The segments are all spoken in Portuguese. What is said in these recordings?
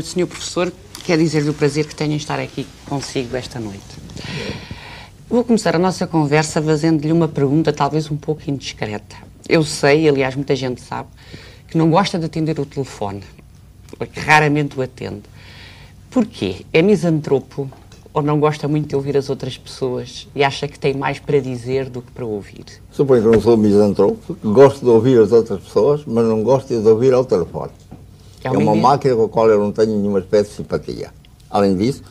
Noite, Sr. Professor. Quer dizer-lhe o prazer que tenho em estar aqui consigo esta noite. Vou começar a nossa conversa fazendo-lhe uma pergunta talvez um pouco indiscreta. Eu sei, aliás, muita gente sabe, que não gosta de atender o telefone, que raramente o atende. Porquê? É misantropo ou não gosta muito de ouvir as outras pessoas e acha que tem mais para dizer do que para ouvir? Suponho que não sou misantropo, gosto de ouvir as outras pessoas, mas não gosto de ouvir ao telefone. É, é uma máquina com a qual eu não tenho nenhuma espécie de simpatia. Além disso,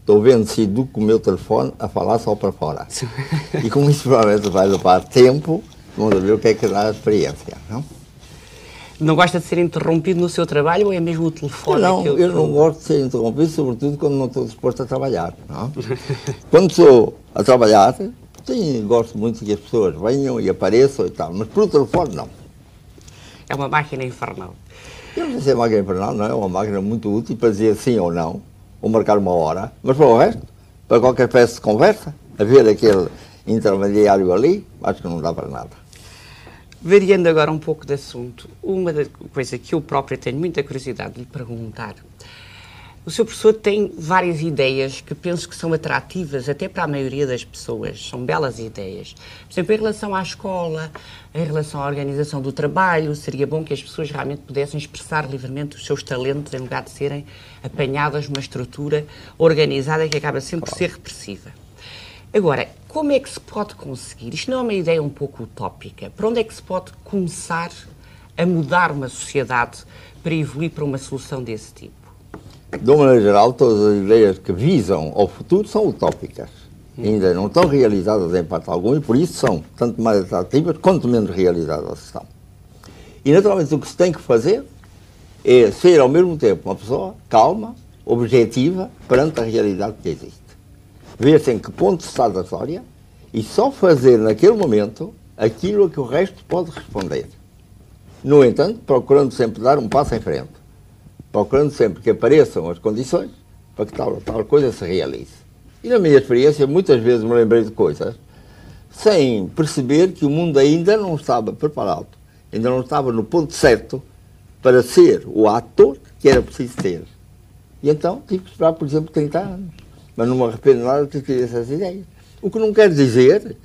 estou vencido com o meu telefone a falar só para fora. e com isso provavelmente vai levar tempo, vamos ver o que é que dá a experiência, não? Não gosta de ser interrompido no seu trabalho ou é mesmo o telefone? Não, eu, eu não gosto de ser interrompido, sobretudo quando não estou disposto a trabalhar. Não? quando estou a trabalhar, sim, gosto muito que as pessoas venham e apareçam e tal, mas por telefone não. É uma máquina infernal. Eu não sei se é máquina infernal, não, é uma máquina muito útil para dizer sim ou não, ou marcar uma hora, mas para o resto, para qualquer espécie de conversa, haver aquele intermediário ali, acho que não dá para nada. Variando agora um pouco de assunto, uma coisa que eu própria tenho muita curiosidade de lhe perguntar. O seu professor tem várias ideias que penso que são atrativas até para a maioria das pessoas, são belas ideias. Por exemplo, em relação à escola, em relação à organização do trabalho, seria bom que as pessoas realmente pudessem expressar livremente os seus talentos em lugar de serem apanhadas numa estrutura organizada que acaba sempre por ser repressiva. Agora, como é que se pode conseguir? Isto não é uma ideia um pouco utópica. Para onde é que se pode começar a mudar uma sociedade para evoluir para uma solução desse tipo? De uma maneira geral, todas as ideias que visam ao futuro são utópicas. Hum. Ainda não estão realizadas em parte alguma e por isso são tanto mais atrativas quanto menos realizadas estão. E naturalmente o que se tem que fazer é ser ao mesmo tempo uma pessoa calma, objetiva perante a realidade que existe ver-se em que ponto está da história e só fazer naquele momento aquilo a que o resto pode responder. No entanto, procurando sempre dar um passo em frente, procurando sempre que apareçam as condições para que tal, tal coisa se realize. E na minha experiência, muitas vezes me lembrei de coisas sem perceber que o mundo ainda não estava preparado, ainda não estava no ponto certo para ser o ator que era preciso ter. E então tive que esperar, por exemplo, 30 anos mas não me arrependo nada de ter essas ideias. O que não quer dizer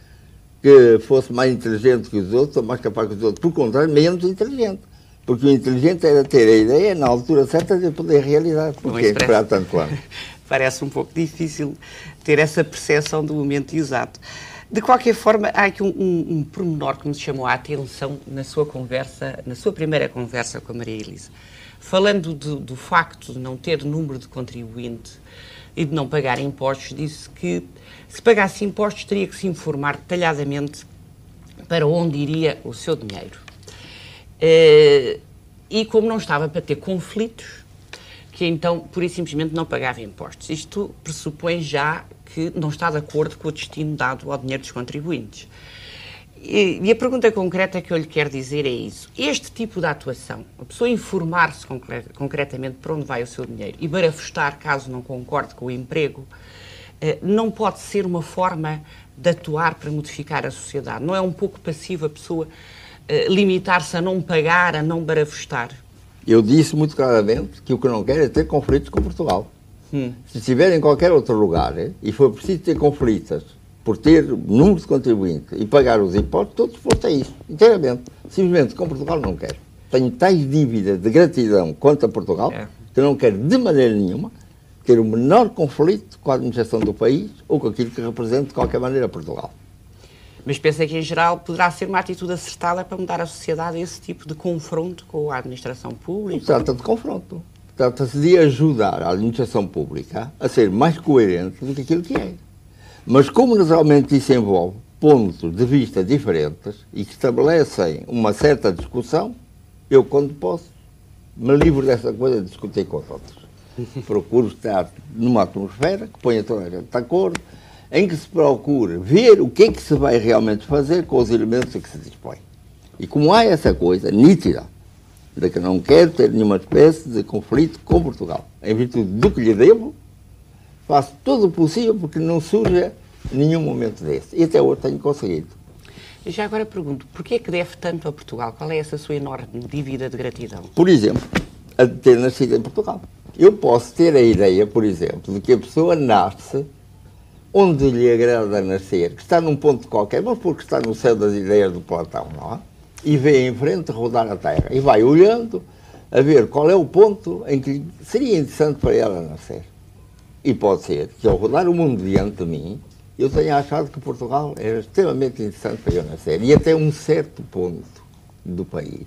que fosse mais inteligente que os outros ou mais capaz que os outros. Por contrário, menos inteligente. Porque o inteligente era ter a ideia na altura certa de poder realizar. Porque esperar tanto ano. Parece um pouco difícil ter essa percepção do momento exato. De qualquer forma, há aqui um, um, um pormenor que me chamou a atenção na sua conversa, na sua primeira conversa com a Maria Elisa. Falando do, do facto de não ter número de contribuinte e de não pagar impostos, disse que se pagasse impostos teria que se informar detalhadamente para onde iria o seu dinheiro. Uh, e como não estava para ter conflitos, que então, pura e simplesmente, não pagava impostos. Isto pressupõe já que não está de acordo com o destino dado ao dinheiro dos contribuintes. E, e a pergunta concreta que eu lhe quero dizer é isso. Este tipo de atuação, a pessoa informar-se concretamente para onde vai o seu dinheiro e barafustar caso não concorde com o emprego, eh, não pode ser uma forma de atuar para modificar a sociedade. Não é um pouco passivo a pessoa limitar-se a não pagar, a não barafustar? Eu disse muito claramente que o que não quero é ter conflitos com Portugal. Hum. Se estiver em qualquer outro lugar eh, e for preciso ter conflitos por ter número de contribuintes e pagar os impostos, todos disposto a isso, inteiramente. Simplesmente com Portugal não quero. Tenho tais dívidas de gratidão quanto a Portugal é. que não quero de maneira nenhuma ter o menor conflito com a administração do país ou com aquilo que representa de qualquer maneira Portugal. Mas pensa que, em geral, poderá ser uma atitude acertada para mudar a sociedade esse tipo de confronto com a administração pública? Trata de confronto. Trata-se de ajudar a administração pública a ser mais coerente do que aquilo que é. Mas como naturalmente isso envolve pontos de vista diferentes e que estabelecem uma certa discussão, eu, quando posso, me livro dessa coisa de discutir com os outros. Procuro estar numa atmosfera que ponha toda a gente de acordo, em que se procure ver o que é que se vai realmente fazer com os elementos a que se dispõe. E como há essa coisa nítida, de que não quero ter nenhuma espécie de conflito com Portugal, em virtude do que lhe devo, faço tudo o possível porque não surja nenhum momento desse. E até hoje tenho conseguido. Já agora pergunto, porquê é que deve tanto a Portugal? Qual é essa sua enorme dívida de gratidão? Por exemplo, a de ter nascido em Portugal. Eu posso ter a ideia, por exemplo, de que a pessoa nasce onde lhe agrada nascer, que está num ponto qualquer, mas porque está no céu das ideias do Platão, não é? E vê em frente rodar a Terra e vai olhando a ver qual é o ponto em que seria interessante para ela nascer. E pode ser que ao rodar o mundo diante de mim, eu tenha achado que Portugal era extremamente interessante para eu nascer, e até um certo ponto do país.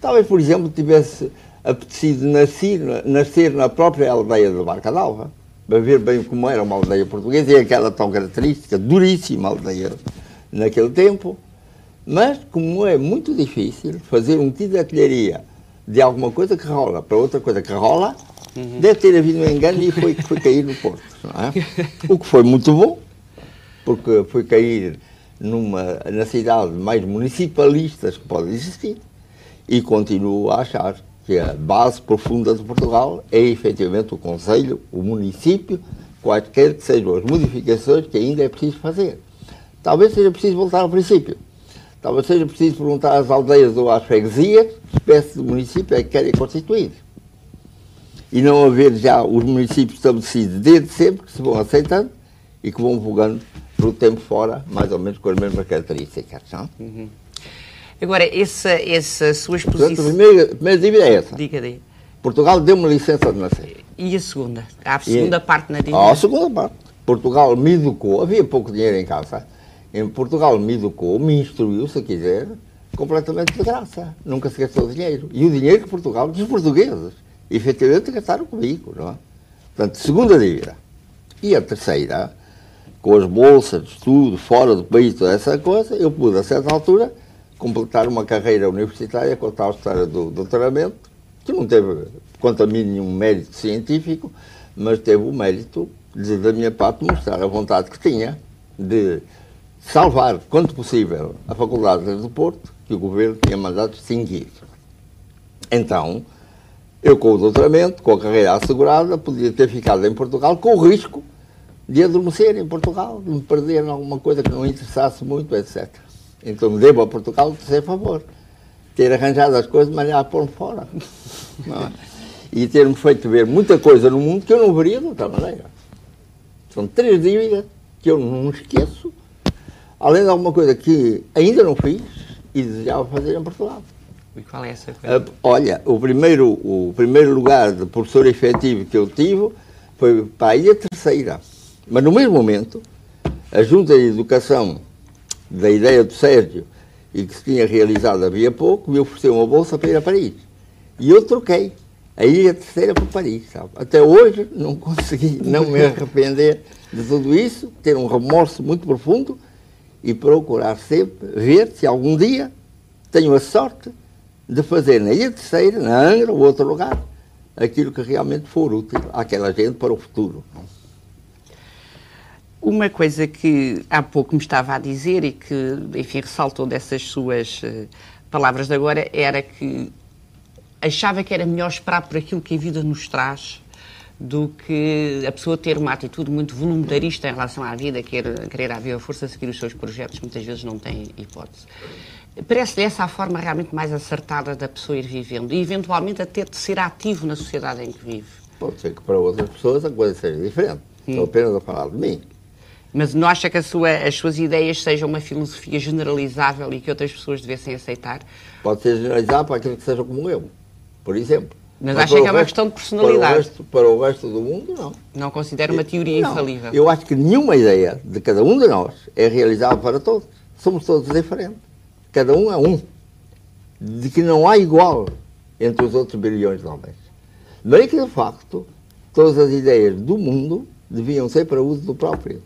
Talvez, por exemplo, tivesse apetecido nascer, nascer na própria aldeia de Barca d'Alva, para ver bem como era uma aldeia portuguesa, e aquela tão característica, duríssima aldeia naquele tempo. Mas, como é muito difícil fazer um tipo de artilharia de alguma coisa que rola para outra coisa que rola, uhum. deve ter havido um engano e foi, foi cair no Porto. É? O que foi muito bom, porque foi cair numa, na cidade mais municipalistas que pode existir e continuo a achar que a base profunda de Portugal é efetivamente o Conselho, o município, quaisquer que sejam as modificações que ainda é preciso fazer. Talvez seja preciso voltar ao princípio. Talvez seja preciso perguntar às aldeias ou às freguesias que espécie de município é que querem constituir. E não haver já os municípios estabelecidos desde sempre, que se vão aceitando e que vão vogando pelo tempo fora, mais ou menos com as mesmas características. Não? Uhum. Agora, essa, essa sua exposição. Portanto, a primeira, a primeira dívida é essa. Diga, diga. Portugal deu-me licença de nascer. E a segunda? Há a segunda e, parte na dívida? Há a segunda parte. Portugal me educou, havia pouco dinheiro em casa. Em Portugal me educou, me instruiu, se quiser, completamente de graça. Nunca se gastou dinheiro. E o dinheiro que Portugal, dos portugueses, efetivamente gastaram comigo, não é? Portanto, segunda dívida. E a terceira, com as bolsas de estudo fora do país, toda essa coisa, eu pude, a certa altura, completar uma carreira universitária com a tal história do doutoramento, que não teve, quanto a mim, nenhum mérito científico, mas teve o mérito de, da minha parte, mostrar a vontade que tinha de salvar, quanto possível, a Faculdade do Porto, que o governo tinha mandado extinguir. Então, eu com o doutoramento, com a carreira assegurada, podia ter ficado em Portugal com o risco de adormecer em Portugal, de me perder em alguma coisa que não interessasse muito, etc. Então devo a Portugal ter favor. Ter arranjado as coisas de maneira a pôr fora. É? E ter-me feito ver muita coisa no mundo que eu não veria de outra maneira. São três dívidas que eu não esqueço, além de alguma coisa que ainda não fiz e desejava fazer em Portugal. E qual é essa coisa? Uh, olha, o primeiro, o primeiro lugar de professor efetivo que eu tive foi para a Ilha Terceira. Mas no mesmo momento, a Junta de Educação da ideia do Sérgio e que se tinha realizado havia pouco, me ofereceu uma bolsa para ir a Paris. E eu troquei a ilha terceira por Paris. Sabe? Até hoje não consegui não me arrepender de tudo isso, ter um remorso muito profundo e procurar sempre ver se algum dia tenho a sorte de fazer na Ilha Terceira, na Angra ou outro lugar, aquilo que realmente for útil àquela gente para o futuro. Uma coisa que há pouco me estava a dizer e que, enfim, ressaltou dessas suas uh, palavras de agora era que achava que era melhor esperar por aquilo que a vida nos traz do que a pessoa ter uma atitude muito voluntarista em relação à vida, querer, querer à viva força seguir os seus projetos, muitas vezes não tem hipótese. Parece-lhe essa a forma realmente mais acertada da pessoa ir vivendo e, eventualmente, até de ser ativo na sociedade em que vive? Pode ser que para outras pessoas a coisa seja diferente. Hum. Estou apenas a falar de mim. Mas não acha que sua, as suas ideias sejam uma filosofia generalizável e que outras pessoas devessem aceitar? Pode ser generalizado para aqueles que sejam como eu, por exemplo. Mas, Mas acha que é uma resto, questão de personalidade? Para o, resto, para o resto do mundo, não. Não considera uma teoria não. infalível? Eu acho que nenhuma ideia de cada um de nós é realizável para todos. Somos todos diferentes. Cada um é um. De que não há igual entre os outros bilhões de homens. Bem que, de facto, todas as ideias do mundo deviam ser para uso do próprio.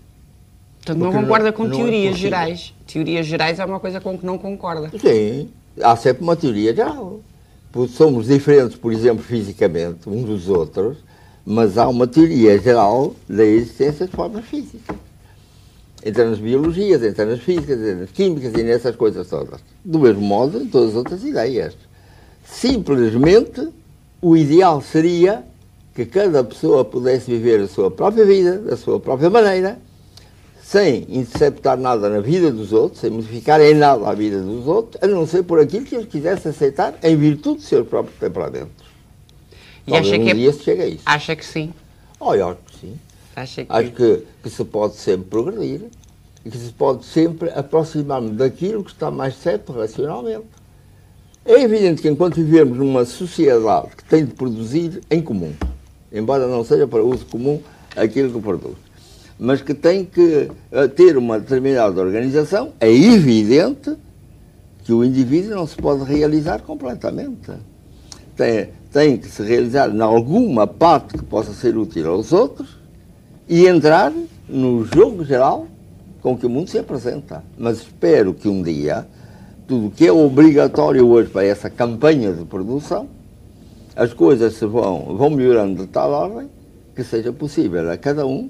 Portanto, não concorda não, com não é teorias é gerais. Teorias gerais é uma coisa com que não concorda. Sim, há sempre uma teoria geral. Somos diferentes, por exemplo, fisicamente, uns dos outros, mas há uma teoria geral da existência de formas físicas. Entra nas biologias, entra nas físicas, entra nas químicas e nessas coisas todas. Do mesmo modo, em todas as outras ideias. Simplesmente, o ideal seria que cada pessoa pudesse viver a sua própria vida, da sua própria maneira, sem interceptar nada na vida dos outros, sem modificar em nada a vida dos outros, a não ser por aquilo que eles quisessem aceitar em virtude dos seus próprios temperamentos. E Talvez acha um que é dia é... se chega a isso. Acha que sim? Oh, eu acho que sim. Acha que... Acho que, que se pode sempre progredir e que se pode sempre aproximar-nos daquilo que está mais certo racionalmente. É evidente que enquanto vivemos numa sociedade que tem de produzir em comum, embora não seja para uso comum aquilo que produz, mas que tem que eh, ter uma determinada organização, é evidente que o indivíduo não se pode realizar completamente. Tem, tem que se realizar em alguma parte que possa ser útil aos outros e entrar no jogo geral com que o mundo se apresenta. Mas espero que um dia, tudo o que é obrigatório hoje para essa campanha de produção, as coisas se vão, vão melhorando de tal ordem que seja possível a cada um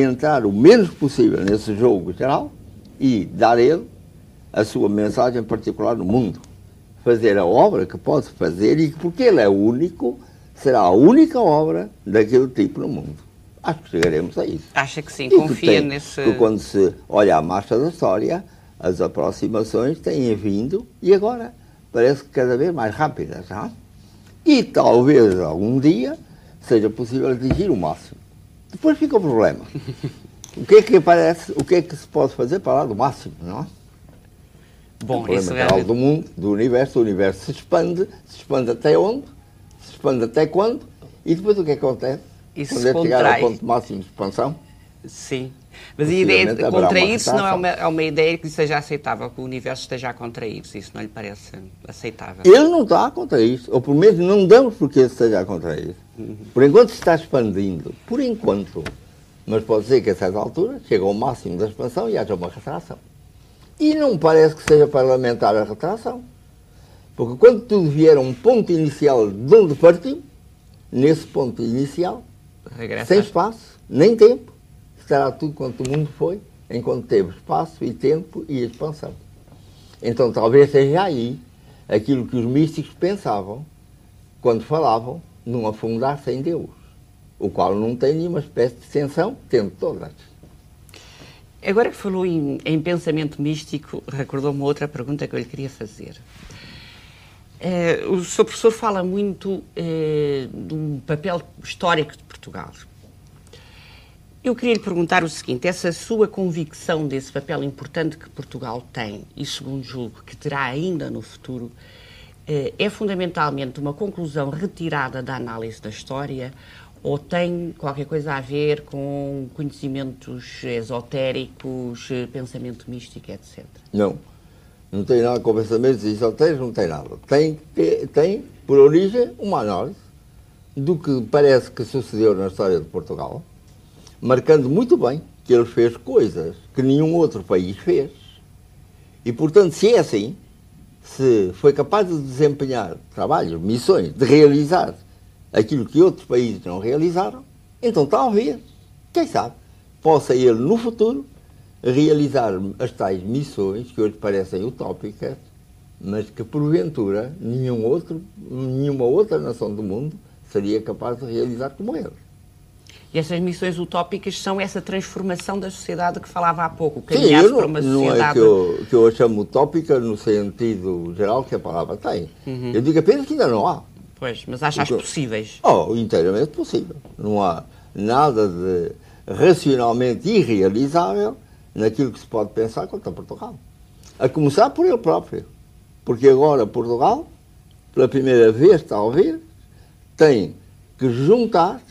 entrar o menos possível nesse jogo geral e dar ele a sua mensagem particular no mundo. Fazer a obra que pode fazer e porque ele é único, será a única obra daquele tipo no mundo. Acho que chegaremos a isso. Acha que sim, e confia que tem, nesse. Que quando se olha a marcha da história, as aproximações têm vindo e agora parece que cada vez mais rápidas. Não? E talvez algum dia seja possível atingir o máximo. Depois fica o problema. O que é que parece, o que é que se pode fazer para lá do máximo, não é? Bom, o problema geral é... do mundo, do universo, o universo se expande, se expande até onde, se expande até quando, e depois o que acontece? Isso quando é chegar ao ponto máximo de expansão? Sim. Mas a ideia de contrair-se não é uma, é uma ideia que seja aceitável, que o universo esteja a contrair-se. Isso não lhe parece aceitável? Ele não está a contrair-se, ou pelo menos não damos porque esteja a contrair. Uhum. Por enquanto se está expandindo. Por enquanto. Mas pode ser que a certa altura chegue ao máximo da expansão e haja uma retração. E não parece que seja parlamentar a retração. Porque quando tudo vier a um ponto inicial de onde partiu, nesse ponto inicial, Regressa. sem espaço, nem tempo, estará tudo quanto o mundo foi, enquanto teve espaço e tempo e expansão. Então talvez seja aí aquilo que os místicos pensavam quando falavam num afundar sem Deus, o qual não tem nenhuma espécie de extensão, tendo todas. Agora que falou em, em pensamento místico, recordou-me outra pergunta que eu lhe queria fazer. Uh, o seu professor fala muito de um papel histórico de Portugal. Eu queria lhe perguntar o seguinte: essa sua convicção desse papel importante que Portugal tem, e segundo julgo que terá ainda no futuro, uh, é fundamentalmente uma conclusão retirada da análise da história ou tem qualquer coisa a ver com conhecimentos esotéricos, pensamento místico, etc? Não. Não tem nada com pensamentos esotéricos, não tem nada. Tem, tem, por origem, uma análise do que parece que sucedeu na história de Portugal, marcando muito bem que ele fez coisas que nenhum outro país fez. E, portanto, se é assim, se foi capaz de desempenhar trabalhos, missões, de realizar aquilo que outros países não realizaram, então talvez, quem sabe, possa ele no futuro realizar as tais missões que hoje parecem utópicas, mas que porventura nenhum outro, nenhuma outra nação do mundo seria capaz de realizar como ele. E essas missões utópicas são essa transformação da sociedade que falava há pouco, caminhar para uma sociedade... Não é que eu, que eu chamo utópica no sentido geral que a palavra tem. Uhum. Eu digo apenas que ainda não há. Pois, mas achas Porque, possíveis? Oh, inteiramente possível. Não há nada de racionalmente irrealizável naquilo que se pode pensar contra Portugal. A começar por ele próprio. Porque agora Portugal, pela primeira vez, talvez, tem que juntar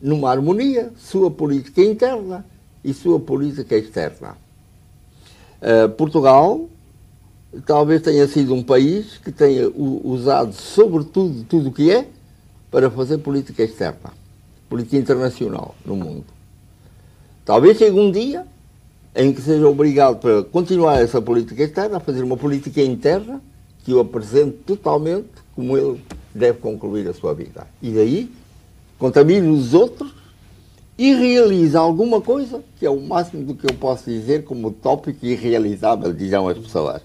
numa harmonia sua política interna e sua política externa. Uh, Portugal talvez tenha sido um país que tenha usado, sobretudo, tudo o que é para fazer política externa, política internacional no mundo. Talvez chegue um dia em que seja obrigado para continuar essa política externa a fazer uma política interna que o apresente totalmente como ele deve concluir a sua vida. E daí contamine os outros e realiza alguma coisa que é o máximo do que eu posso dizer como tópico irrealizável, dirão as pessoas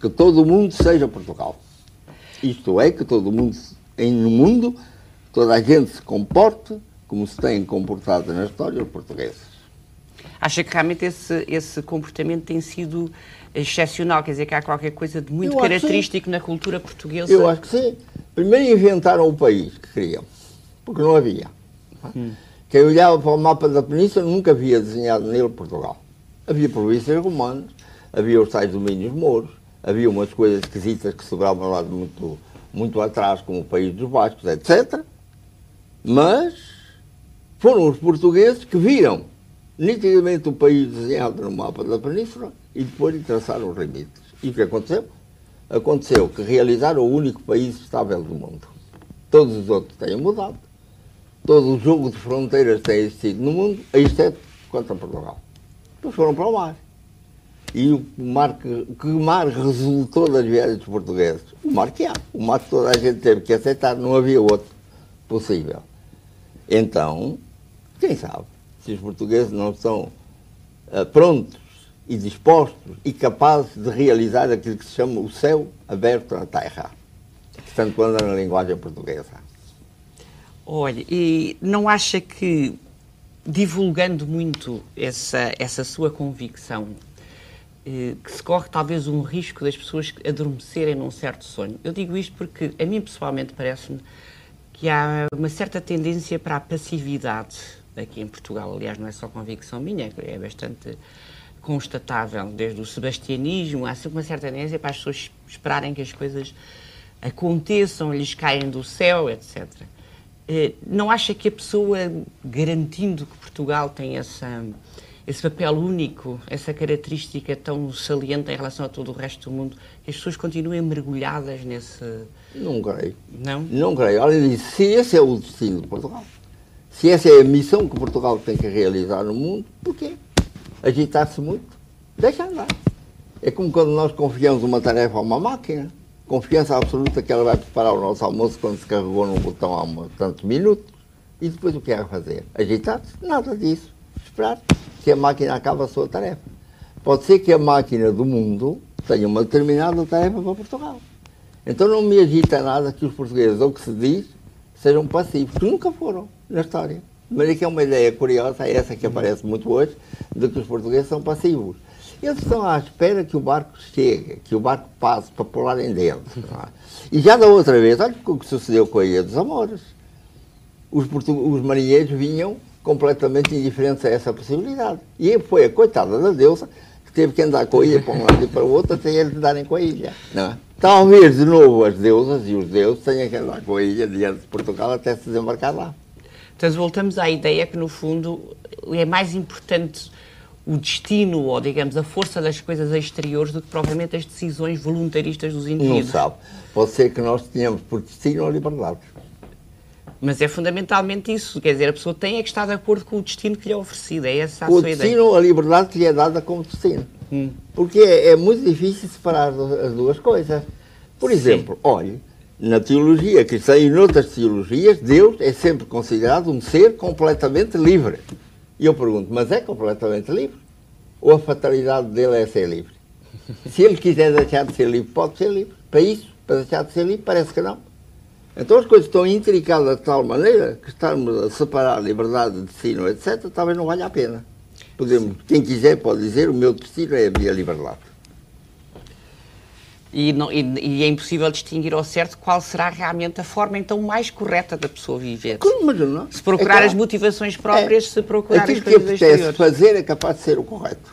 que todo mundo seja Portugal. Isto é, que todo mundo, em, no mundo, toda a gente se comporte como se tem comportado na história os portugueses. Acha que realmente esse, esse comportamento tem sido excepcional? Quer dizer, que há qualquer coisa de muito característico na cultura portuguesa? Eu acho que sim. Primeiro inventaram o país que queriam. Porque não havia. Hum. Quem olhava para o mapa da Península nunca havia desenhado nele Portugal. Havia províncias romanas, havia os tais domínios mouros, havia umas coisas esquisitas que sobravam lá muito, muito atrás, como o país dos Bascos, etc. Mas foram os portugueses que viram nitidamente o país desenhado no mapa da Península e depois lhe traçaram os limites. E o que aconteceu? Aconteceu que realizaram o único país estável do mundo. Todos os outros têm mudado. Todo o jogo de fronteiras tem existido no mundo, exceto quanto a Portugal. Depois foram para o mar. E o mar que, que mar resultou das viagens dos portugueses? O mar que há. O mar que toda a gente teve que aceitar, não havia outro possível. Então, quem sabe, se os portugueses não estão uh, prontos e dispostos e capazes de realizar aquilo que se chama o céu aberto à terra, portanto, quando na linguagem portuguesa. Olha, e não acha que divulgando muito essa, essa sua convicção, eh, que se corre talvez um risco das pessoas adormecerem num certo sonho. Eu digo isto porque a mim pessoalmente parece-me que há uma certa tendência para a passividade aqui em Portugal. Aliás, não é só convicção minha, é bastante constatável. Desde o sebastianismo, há sempre uma certa tendência para as pessoas esperarem que as coisas aconteçam, lhes caem do céu, etc. Eh, não acha que a pessoa, garantindo que Portugal tem essa, esse papel único, essa característica tão saliente em relação a todo o resto do mundo, que as pessoas continuem mergulhadas nesse. Não creio. Não? Não creio. Olha, se esse é o destino de Portugal, se essa é a missão que Portugal tem que realizar no mundo, porquê? Agitar-se muito? Deixa andar. É como quando nós confiamos uma tarefa a uma máquina confiança absoluta que ela vai preparar o nosso almoço quando se carregou num botão há tantos minutos. E depois o que é fazer? Agitar-se? Nada disso. Esperar que a máquina acabe a sua tarefa. Pode ser que a máquina do mundo tenha uma determinada tarefa para Portugal. Então não me agita nada que os portugueses, ou que se diz, sejam passivos, que nunca foram na história. Mas é que é uma ideia curiosa, essa que aparece muito hoje, de que os portugueses são passivos. Eles estão à espera que o barco chegue, que o barco passe para pularem dentro. É? E já da outra vez, olha o que sucedeu com a Ilha dos Amores. Os, os marinheiros vinham completamente indiferentes a essa possibilidade. E foi a coitada da deusa que teve que andar com a ilha para um lado e para o outro até eles darem com a ilha. Não é? Talvez de novo as deusas e os deuses tenham que andar com a ilha diante de Portugal até se desembarcar lá. Então voltamos à ideia que, no fundo, é mais importante o destino ou, digamos, a força das coisas exteriores do que provavelmente as decisões voluntaristas dos indivíduos. Não sabe. Pode ser que nós tenhamos por destino a liberdade. Mas é fundamentalmente isso. Quer dizer, a pessoa tem é que estar de acordo com o destino que lhe é oferecido. É essa a o sua destino, ideia. a liberdade que lhe é dada como destino. Hum. Porque é, é, muito difícil separar as duas coisas. Por exemplo, Sim. olhe, na teologia cristã e noutras teologias, Deus é sempre considerado um ser completamente livre. E eu pergunto, mas é completamente livre? Ou a fatalidade dele é ser livre? Se ele quiser deixar de ser livre, pode ser livre. Para isso, para deixar de ser livre, parece que não. Então as coisas estão intricadas de tal maneira que estarmos a separar liberdade de destino, etc., talvez não valha a pena. Podemos, quem quiser pode dizer, o meu destino é a minha liberdade. E, não, e, e, é impossível distinguir ao certo qual será realmente a forma então mais correta da pessoa viver. Como, não? Se procurar claro. as motivações próprias, é. se procurar Aquilo as coisas que apetece fazer é capaz de ser o correto.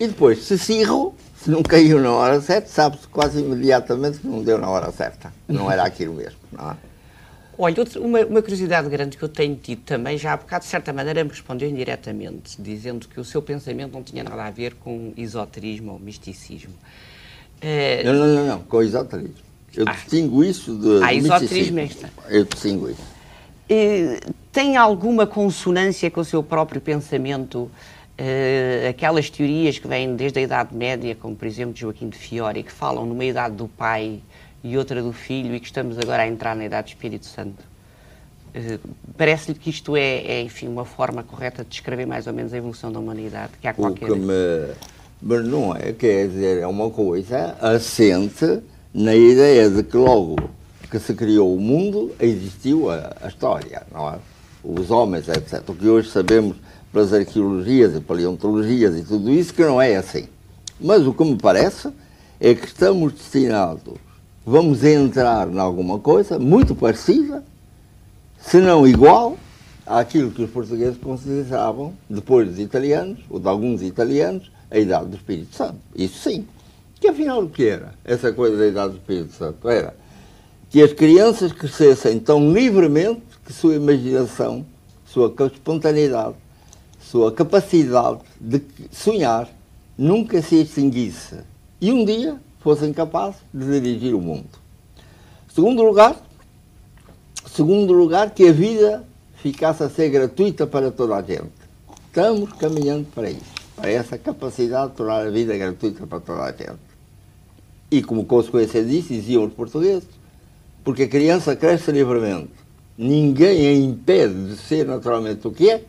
E depois, se se errou, se não caiu na hora certa, sabe-se quase imediatamente que não deu na hora certa. Não era aquilo mesmo. Não é? Olha, uma, uma, curiosidade grande que eu tenho tido também, já há bocado, de certa maneira, me respondeu indiretamente, dizendo que o seu pensamento não tinha nada a ver com esoterismo ou misticismo. É... Não, não, não, não, com esoterismo. Eu ah. distingo isso de. Ah, esoterismo é Eu distingo isso. E, tem alguma consonância com o seu próprio pensamento? Uh, aquelas teorias que vêm desde a Idade Média, como por exemplo Joaquim de Fiore, que falam numa idade do pai e outra do filho e que estamos agora a entrar na idade do Espírito Santo. Uh, Parece-lhe que isto é, é, enfim, uma forma correta de descrever mais ou menos a evolução da humanidade, que há qualquer... O que me mas não é, quer dizer, é uma coisa assente na ideia de que logo que se criou o mundo existiu a, a história, não é? Os homens, etc. O que hoje sabemos pelas arqueologias e paleontologias e tudo isso, que não é assim. Mas o que me parece é que estamos destinados, vamos entrar em alguma coisa muito parecida, se não igual àquilo que os portugueses consideravam, depois dos italianos, ou de alguns italianos, a idade do Espírito Santo. Isso sim. Que afinal o que era essa coisa da idade do Espírito Santo? Era que as crianças crescessem tão livremente que sua imaginação, sua espontaneidade, sua capacidade de sonhar nunca se extinguisse e um dia fossem capazes de dirigir o mundo. Segundo lugar, segundo lugar que a vida ficasse a ser gratuita para toda a gente. Estamos caminhando para isso, essa capacidade de tornar a vida gratuita para toda a gente. E como consequência disso, diziam os portugueses, porque a criança cresce livremente, ninguém a impede de ser naturalmente o que é,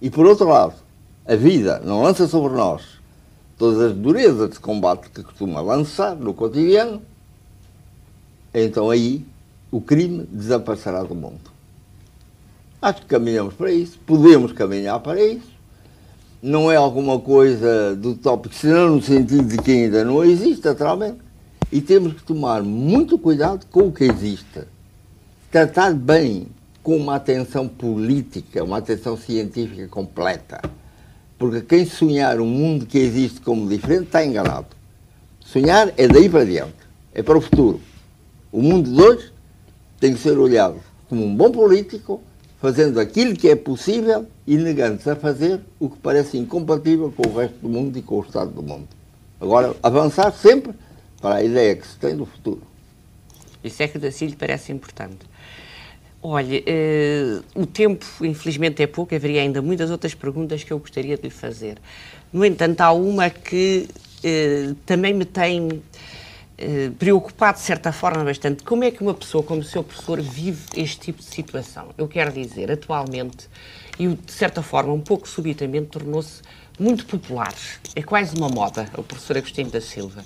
e por outro lado, a vida não lança sobre nós todas as durezas de combate que costuma lançar no cotidiano, então aí o crime desaparecerá do mundo. Acho que caminhamos para isso, podemos caminhar para isso. Não é alguma coisa do tópico, senão no sentido de que ainda não existe, naturalmente. E temos que tomar muito cuidado com o que existe. Tratar bem com uma atenção política, uma atenção científica completa. Porque quem sonhar um mundo que existe como diferente está enganado. Sonhar é daí para diante, é para o futuro. O mundo de hoje tem que ser olhado como um bom político, fazendo aquilo que é possível e negando-se a fazer o que parece incompatível com o resto do mundo e com o estado do mundo. Agora, avançar sempre para a ideia que se tem do futuro. Isso é que assim lhe parece importante. Olha, uh, o tempo, infelizmente, é pouco, haveria ainda muitas outras perguntas que eu gostaria de lhe fazer. No entanto, há uma que uh, também me tem eh, preocupado, de certa forma, bastante. Como é que uma pessoa como o seu professor vive este tipo de situação? Eu quero dizer, atualmente, e de certa forma, um pouco subitamente, tornou-se muito popular. É quase uma moda, o professor Agostinho da Silva.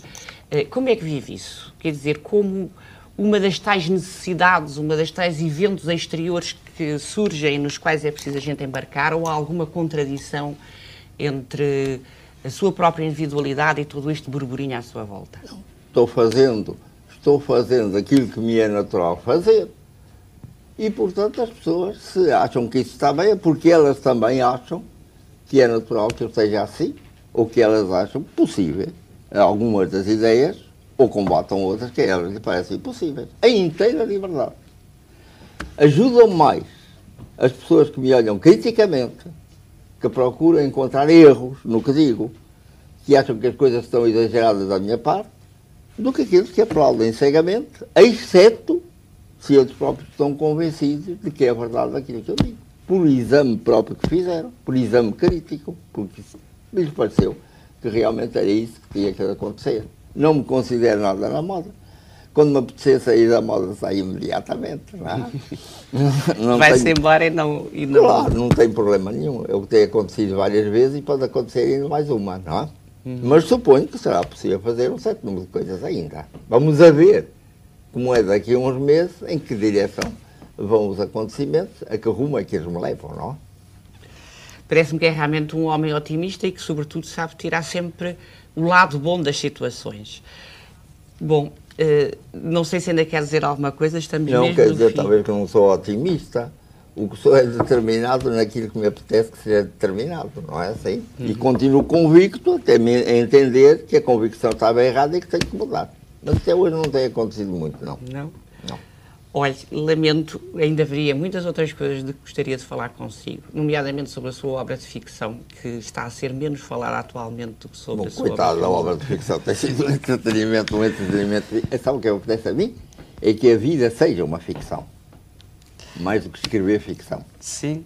Eh, como é que vive isso? Quer dizer, como uma das tais necessidades, uma das tais eventos exteriores que surgem nos quais é preciso a gente embarcar, ou há alguma contradição entre a sua própria individualidade e todo este burburinho à sua volta? Não estou fazendo, estou fazendo aquilo que me é natural fazer. E, portanto, as pessoas, se acham que isso está bem, é porque elas também acham que é natural que eu esteja assim, ou que elas acham possível algumas das ideias, ou combatam outras que elas lhe parecem impossíveis. Em inteira liberdade. Ajudam mais as pessoas que me olham criticamente, que procuram encontrar erros no que digo, que acham que as coisas estão exageradas da minha parte, do que aqueles que aplaudem cegamente, exceto se eles próprios estão convencidos de que é verdade aquilo que eu digo. Por exame próprio que fizeram, por exame crítico, porque lhes pareceu que realmente era isso que tinha que acontecer. Não me considero nada na moda. Quando me apetecer sair da moda, saio imediatamente. Não, é? Vai-se tenho... embora e não, e não. Claro, não tem problema nenhum. É o que tem acontecido várias vezes e pode acontecer ainda mais uma, não é? Uhum. Mas suponho que será possível fazer um certo número de coisas ainda. Vamos a ver como é daqui a uns meses, em que direção vão os acontecimentos, a que rumo é que eles me levam, não? Parece-me que é realmente um homem otimista e que, sobretudo, sabe tirar sempre o lado bom das situações. Bom, uh, não sei se ainda quer dizer alguma coisa, estamos Não, quer dizer, fim. talvez que não sou otimista, o que sou é determinado naquilo que me apetece que seja determinado, não é assim? Uhum. E continuo convicto até entender que a convicção estava errada e que tem que mudar. Mas até hoje não tem acontecido muito, não. Não? Não. Olha, lamento, ainda haveria muitas outras coisas de que gostaria de falar consigo, nomeadamente sobre a sua obra de ficção, que está a ser menos falada atualmente do que sobre Bom, a sua coitado, obra. a obra de ficção tem sido um entretenimento, um entretenimento. Sabe o que acontece a mim? É que a vida seja uma ficção mais do que escrever ficção. Sim.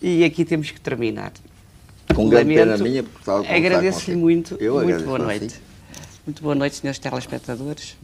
E aqui temos que terminar. Com grande pena minha, porque estava a Agradeço-lhe muito. Eu muito agradeço boa noite. Muito boa noite, senhores telespectadores.